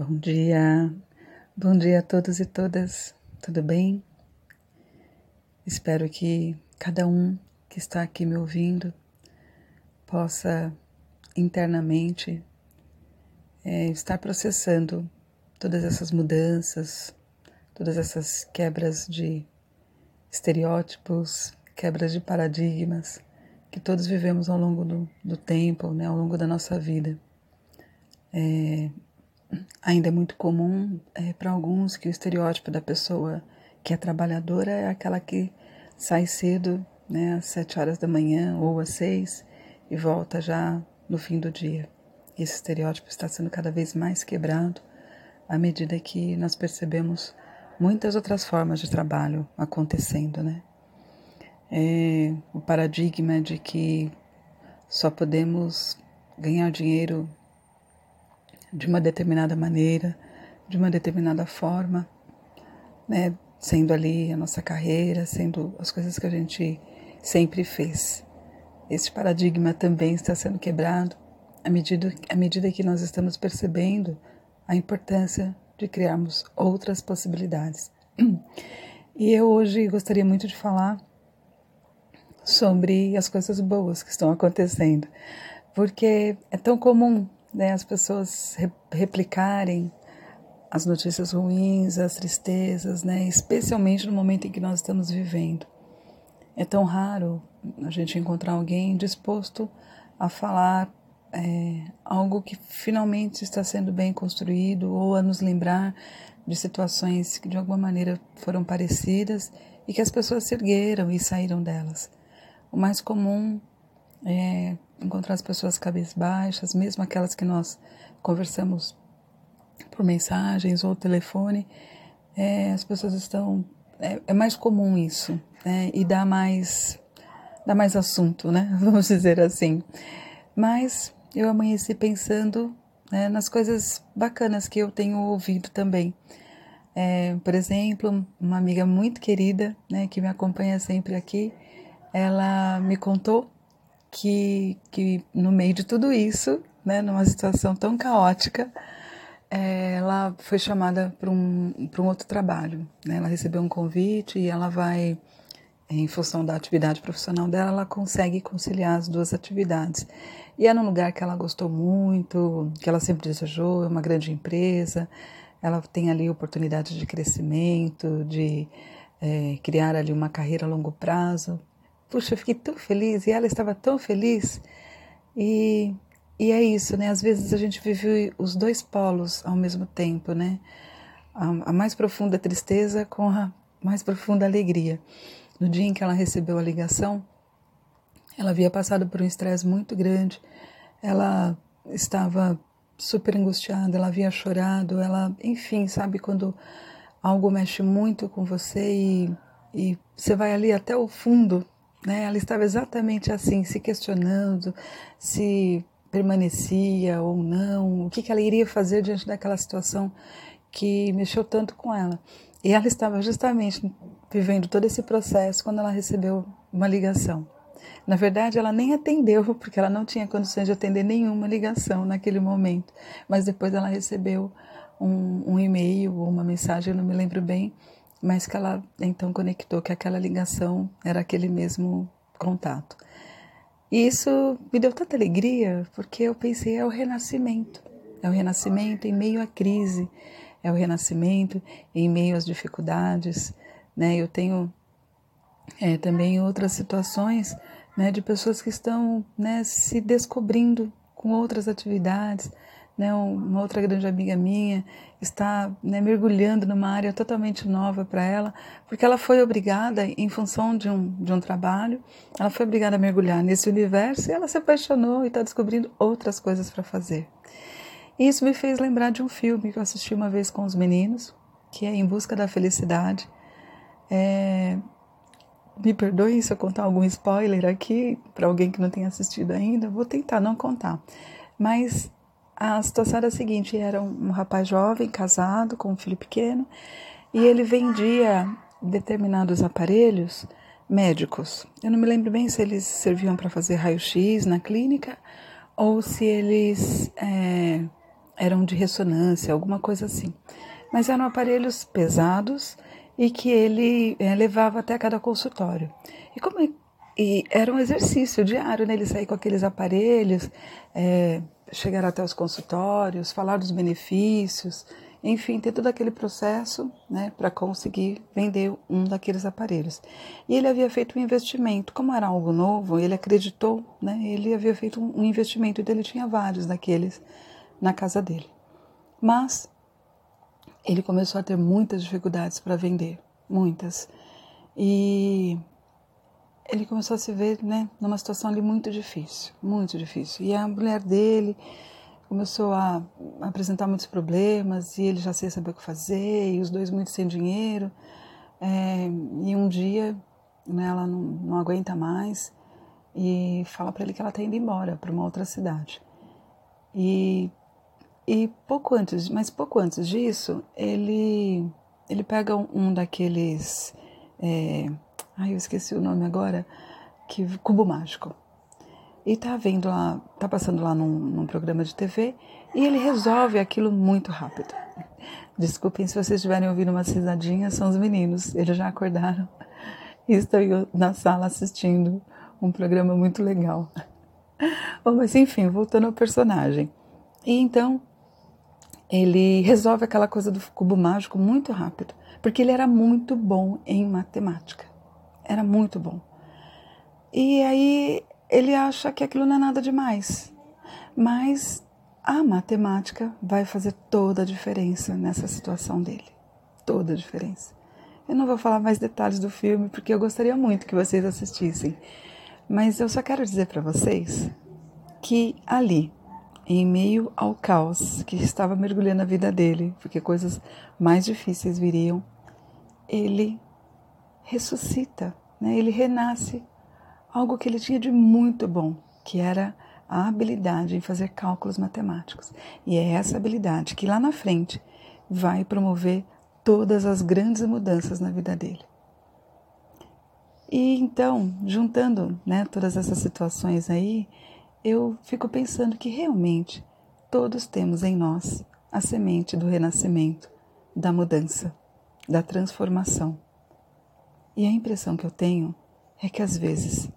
Bom dia, bom dia a todos e todas, tudo bem? Espero que cada um que está aqui me ouvindo possa internamente é, estar processando todas essas mudanças, todas essas quebras de estereótipos, quebras de paradigmas que todos vivemos ao longo do, do tempo, né, ao longo da nossa vida. É, Ainda é muito comum é, para alguns que o estereótipo da pessoa que é trabalhadora é aquela que sai cedo, né, às sete horas da manhã ou às seis e volta já no fim do dia. Esse estereótipo está sendo cada vez mais quebrado à medida que nós percebemos muitas outras formas de trabalho acontecendo, né? É, o paradigma de que só podemos ganhar dinheiro de uma determinada maneira, de uma determinada forma, né? Sendo ali a nossa carreira, sendo as coisas que a gente sempre fez. Esse paradigma também está sendo quebrado à medida, à medida que nós estamos percebendo a importância de criarmos outras possibilidades. E eu hoje gostaria muito de falar sobre as coisas boas que estão acontecendo, porque é tão comum né, as pessoas re replicarem as notícias ruins, as tristezas, né, especialmente no momento em que nós estamos vivendo. É tão raro a gente encontrar alguém disposto a falar é, algo que finalmente está sendo bem construído ou a nos lembrar de situações que de alguma maneira foram parecidas e que as pessoas se ergueram e saíram delas. O mais comum é encontrar as pessoas cabisbaixas, mesmo aquelas que nós conversamos por mensagens ou telefone, é, as pessoas estão. É, é, mais comum isso, né? E dá mais, dá mais assunto, né? Vamos dizer assim. Mas eu amanheci pensando né, nas coisas bacanas que eu tenho ouvido também. É, por exemplo, uma amiga muito querida, né, que me acompanha sempre aqui, ela me contou que, que no meio de tudo isso, né, numa situação tão caótica, é, ela foi chamada para um, um outro trabalho. Né? Ela recebeu um convite e ela vai, em função da atividade profissional dela, ela consegue conciliar as duas atividades. E é num lugar que ela gostou muito, que ela sempre desejou, é uma grande empresa, ela tem ali oportunidade de crescimento, de é, criar ali uma carreira a longo prazo. Puxa, eu fiquei tão feliz e ela estava tão feliz. E, e é isso, né? Às vezes a gente vive os dois polos ao mesmo tempo, né? A, a mais profunda tristeza com a mais profunda alegria. No dia em que ela recebeu a ligação, ela havia passado por um estresse muito grande. Ela estava super angustiada, ela havia chorado, ela, enfim, sabe quando algo mexe muito com você e, e você vai ali até o fundo né? Ela estava exatamente assim, se questionando se permanecia ou não, o que, que ela iria fazer diante daquela situação que mexeu tanto com ela. E ela estava justamente vivendo todo esse processo quando ela recebeu uma ligação. Na verdade, ela nem atendeu, porque ela não tinha condições de atender nenhuma ligação naquele momento. Mas depois ela recebeu um, um e-mail ou uma mensagem, eu não me lembro bem, mas que ela então conectou que aquela ligação era aquele mesmo contato. E isso me deu tanta alegria, porque eu pensei, é o renascimento. É o renascimento em meio à crise, é o renascimento em meio às dificuldades. Né? Eu tenho é, também outras situações né, de pessoas que estão né, se descobrindo com outras atividades, né, uma outra grande amiga minha está né, mergulhando numa área totalmente nova para ela, porque ela foi obrigada, em função de um, de um trabalho, ela foi obrigada a mergulhar nesse universo e ela se apaixonou e está descobrindo outras coisas para fazer. E isso me fez lembrar de um filme que eu assisti uma vez com os meninos, que é Em Busca da Felicidade. É... Me perdoem se eu contar algum spoiler aqui para alguém que não tenha assistido ainda, vou tentar não contar. Mas a situação era a seguinte: era um, rapaz jovem, casado, com um filho pequeno, e ele vendia determinados aparelhos médicos. Eu não me lembro bem se eles serviam para fazer raio-x na clínica ou se eles é, eram de ressonância, alguma coisa assim. Mas eram aparelhos pesados e que ele é, levava até cada consultório. E como e era um exercício diário, né? Ele sair com aqueles aparelhos, é, chegar até os consultórios, falar dos benefícios, enfim, ter todo aquele processo né, para conseguir vender um daqueles aparelhos. E ele havia feito um investimento, como era algo novo, ele acreditou, né, ele havia feito um investimento, então ele tinha vários daqueles na casa dele. Mas ele começou a ter muitas dificuldades para vender, muitas. E ele começou a se ver né, numa situação ali muito difícil, muito difícil. E a mulher dele começou a apresentar muitos problemas e ele já sem saber o que fazer, e os dois muito sem dinheiro. É, e um dia né, ela não, não aguenta mais e fala para ele que ela está indo embora para uma outra cidade. E, e pouco antes, mas pouco antes disso, ele, ele pega um, um daqueles. É, ai, eu esqueci o nome agora, que cubo mágico e tá vendo lá, tá passando lá num, num, programa de TV e ele resolve aquilo muito rápido. Desculpem se vocês estiverem ouvindo uma risadinhas, são os meninos, eles já acordaram e estão na sala assistindo um programa muito legal. Bom, mas enfim, voltando ao personagem. E então ele resolve aquela coisa do cubo mágico muito rápido, porque ele era muito bom em matemática. Era muito bom. E aí ele acha que aquilo não é nada demais. Mas a matemática vai fazer toda a diferença nessa situação dele. Toda a diferença. Eu não vou falar mais detalhes do filme porque eu gostaria muito que vocês assistissem. Mas eu só quero dizer para vocês que ali, em meio ao caos que estava mergulhando a vida dele, porque coisas mais difíceis viriam, ele ressuscita, né? ele renasce algo que ele tinha de muito bom, que era a habilidade em fazer cálculos matemáticos. E é essa habilidade que lá na frente vai promover todas as grandes mudanças na vida dele. E então, juntando né, todas essas situações aí, eu fico pensando que realmente todos temos em nós a semente do renascimento, da mudança, da transformação. E a impressão que eu tenho é que às vezes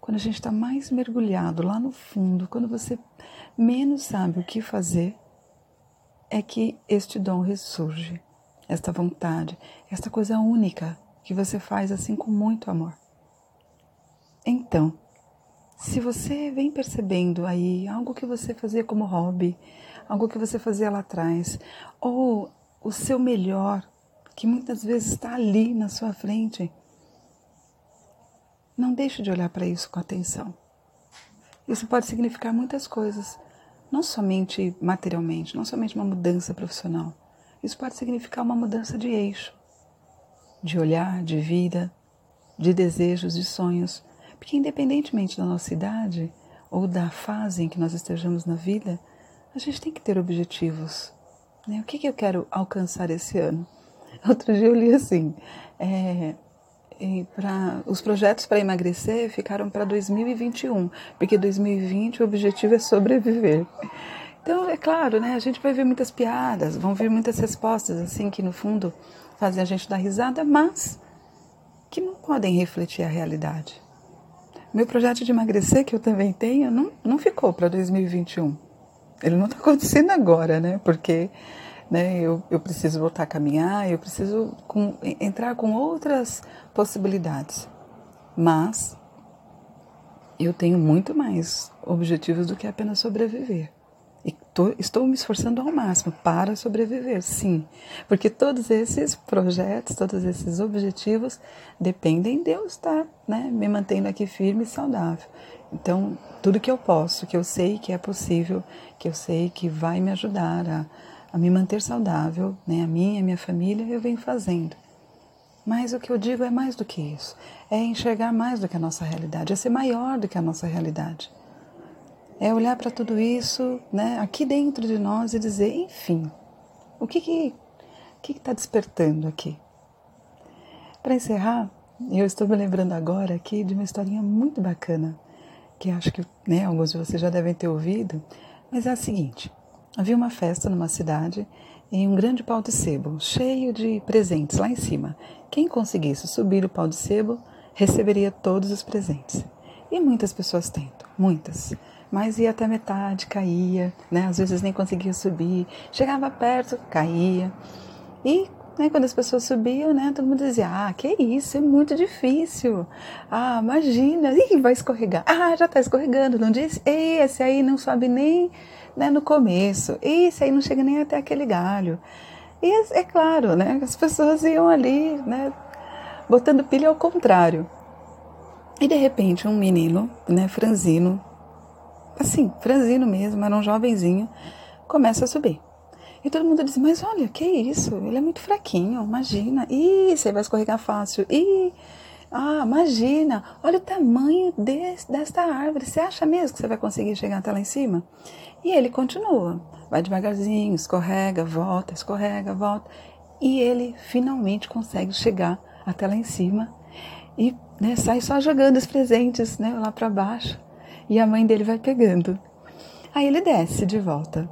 quando a gente está mais mergulhado lá no fundo, quando você menos sabe o que fazer, é que este dom ressurge, esta vontade, esta coisa única que você faz assim com muito amor. Então, se você vem percebendo aí algo que você fazia como hobby, algo que você fazia lá atrás, ou o seu melhor, que muitas vezes está ali na sua frente, não deixe de olhar para isso com atenção. Isso pode significar muitas coisas, não somente materialmente, não somente uma mudança profissional. Isso pode significar uma mudança de eixo, de olhar, de vida, de desejos, de sonhos. Porque, independentemente da nossa idade ou da fase em que nós estejamos na vida, a gente tem que ter objetivos. Né? O que, que eu quero alcançar esse ano? Outro dia eu li assim: é, e pra, os projetos para emagrecer ficaram para 2021, porque 2020 o objetivo é sobreviver. Então, é claro, né, a gente vai ver muitas piadas, vão vir muitas respostas, assim, que no fundo fazem a gente dar risada, mas que não podem refletir a realidade. Meu projeto de emagrecer, que eu também tenho, não, não ficou para 2021. Ele não está acontecendo agora, né? Porque né? Eu, eu preciso voltar a caminhar, eu preciso com, entrar com outras possibilidades. Mas eu tenho muito mais objetivos do que apenas sobreviver. E tô, estou me esforçando ao máximo para sobreviver, sim. Porque todos esses projetos, todos esses objetivos dependem de eu estar né, me mantendo aqui firme e saudável. Então, tudo que eu posso, que eu sei que é possível, que eu sei que vai me ajudar a, a me manter saudável, né, a mim e a minha família, eu venho fazendo. Mas o que eu digo é mais do que isso. É enxergar mais do que a nossa realidade, é ser maior do que a nossa realidade. É olhar para tudo isso, né, aqui dentro de nós e dizer, enfim, o que que que está despertando aqui? Para encerrar, eu estou me lembrando agora aqui de uma historinha muito bacana, que acho que né, alguns de vocês já devem ter ouvido, mas é a seguinte: havia uma festa numa cidade em um grande pau de sebo, cheio de presentes lá em cima. Quem conseguisse subir o pau de sebo receberia todos os presentes. E muitas pessoas tentam, muitas. Mas ia até metade, caía, né? Às vezes nem conseguia subir. Chegava perto, caía. E né, quando as pessoas subiam, né, todo mundo dizia: Ah, que isso, é muito difícil. Ah, imagina, Ih, vai escorregar. Ah, já está escorregando, não disse? Ei, esse aí não sobe nem né, no começo. Esse aí não chega nem até aquele galho. E é, é claro, né, as pessoas iam ali, né, botando pilha ao contrário. E de repente um menino, né, franzino, assim, franzino mesmo, era um jovenzinho, começa a subir. E todo mundo diz, mas olha, que isso? Ele é muito fraquinho, imagina. Ih, você vai escorregar fácil. Ih, ah, imagina, olha o tamanho desse, desta árvore. Você acha mesmo que você vai conseguir chegar até lá em cima? E ele continua, vai devagarzinho, escorrega, volta, escorrega, volta. E ele finalmente consegue chegar até lá em cima e né, sai só jogando os presentes né, lá para baixo. E a mãe dele vai pegando. Aí ele desce de volta.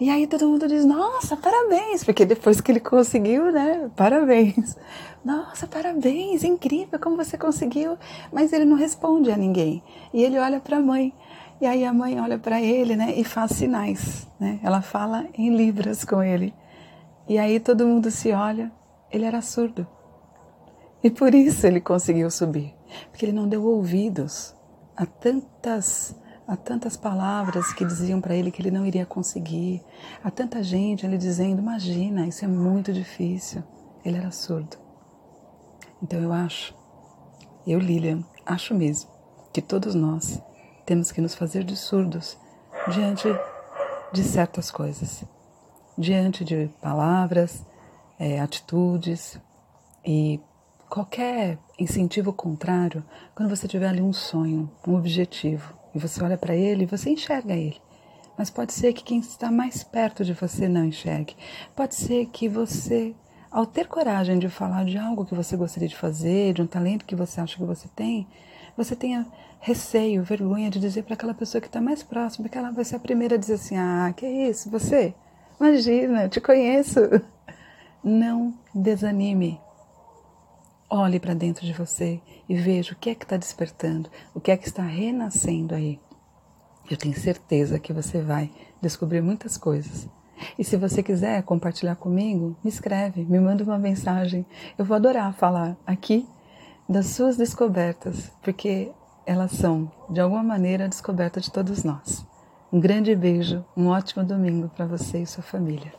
E aí todo mundo diz: Nossa, parabéns! Porque depois que ele conseguiu, né? Parabéns! Nossa, parabéns! Incrível como você conseguiu! Mas ele não responde a ninguém. E ele olha para a mãe. E aí a mãe olha para ele, né? E faz sinais, né? Ela fala em libras com ele. E aí todo mundo se olha. Ele era surdo. E por isso ele conseguiu subir, porque ele não deu ouvidos a tantas a tantas palavras que diziam para ele que ele não iria conseguir, a tanta gente ele dizendo: "Imagina, isso é muito difícil". Ele era surdo. Então eu acho, eu Lilian, acho mesmo que todos nós temos que nos fazer de surdos diante de certas coisas, diante de palavras, é, atitudes e qualquer incentivo contrário, quando você tiver ali um sonho, um objetivo, e você olha para ele, você enxerga ele. Mas pode ser que quem está mais perto de você não enxergue. Pode ser que você, ao ter coragem de falar de algo que você gostaria de fazer, de um talento que você acha que você tem, você tenha receio, vergonha de dizer para aquela pessoa que está mais próxima, que ela vai ser a primeira a dizer assim: Ah, que isso, você? Imagina, eu te conheço. Não desanime. Olhe para dentro de você e veja o que é que está despertando, o que é que está renascendo aí. Eu tenho certeza que você vai descobrir muitas coisas. E se você quiser compartilhar comigo, me escreve, me manda uma mensagem. Eu vou adorar falar aqui das suas descobertas, porque elas são, de alguma maneira, a descoberta de todos nós. Um grande beijo, um ótimo domingo para você e sua família.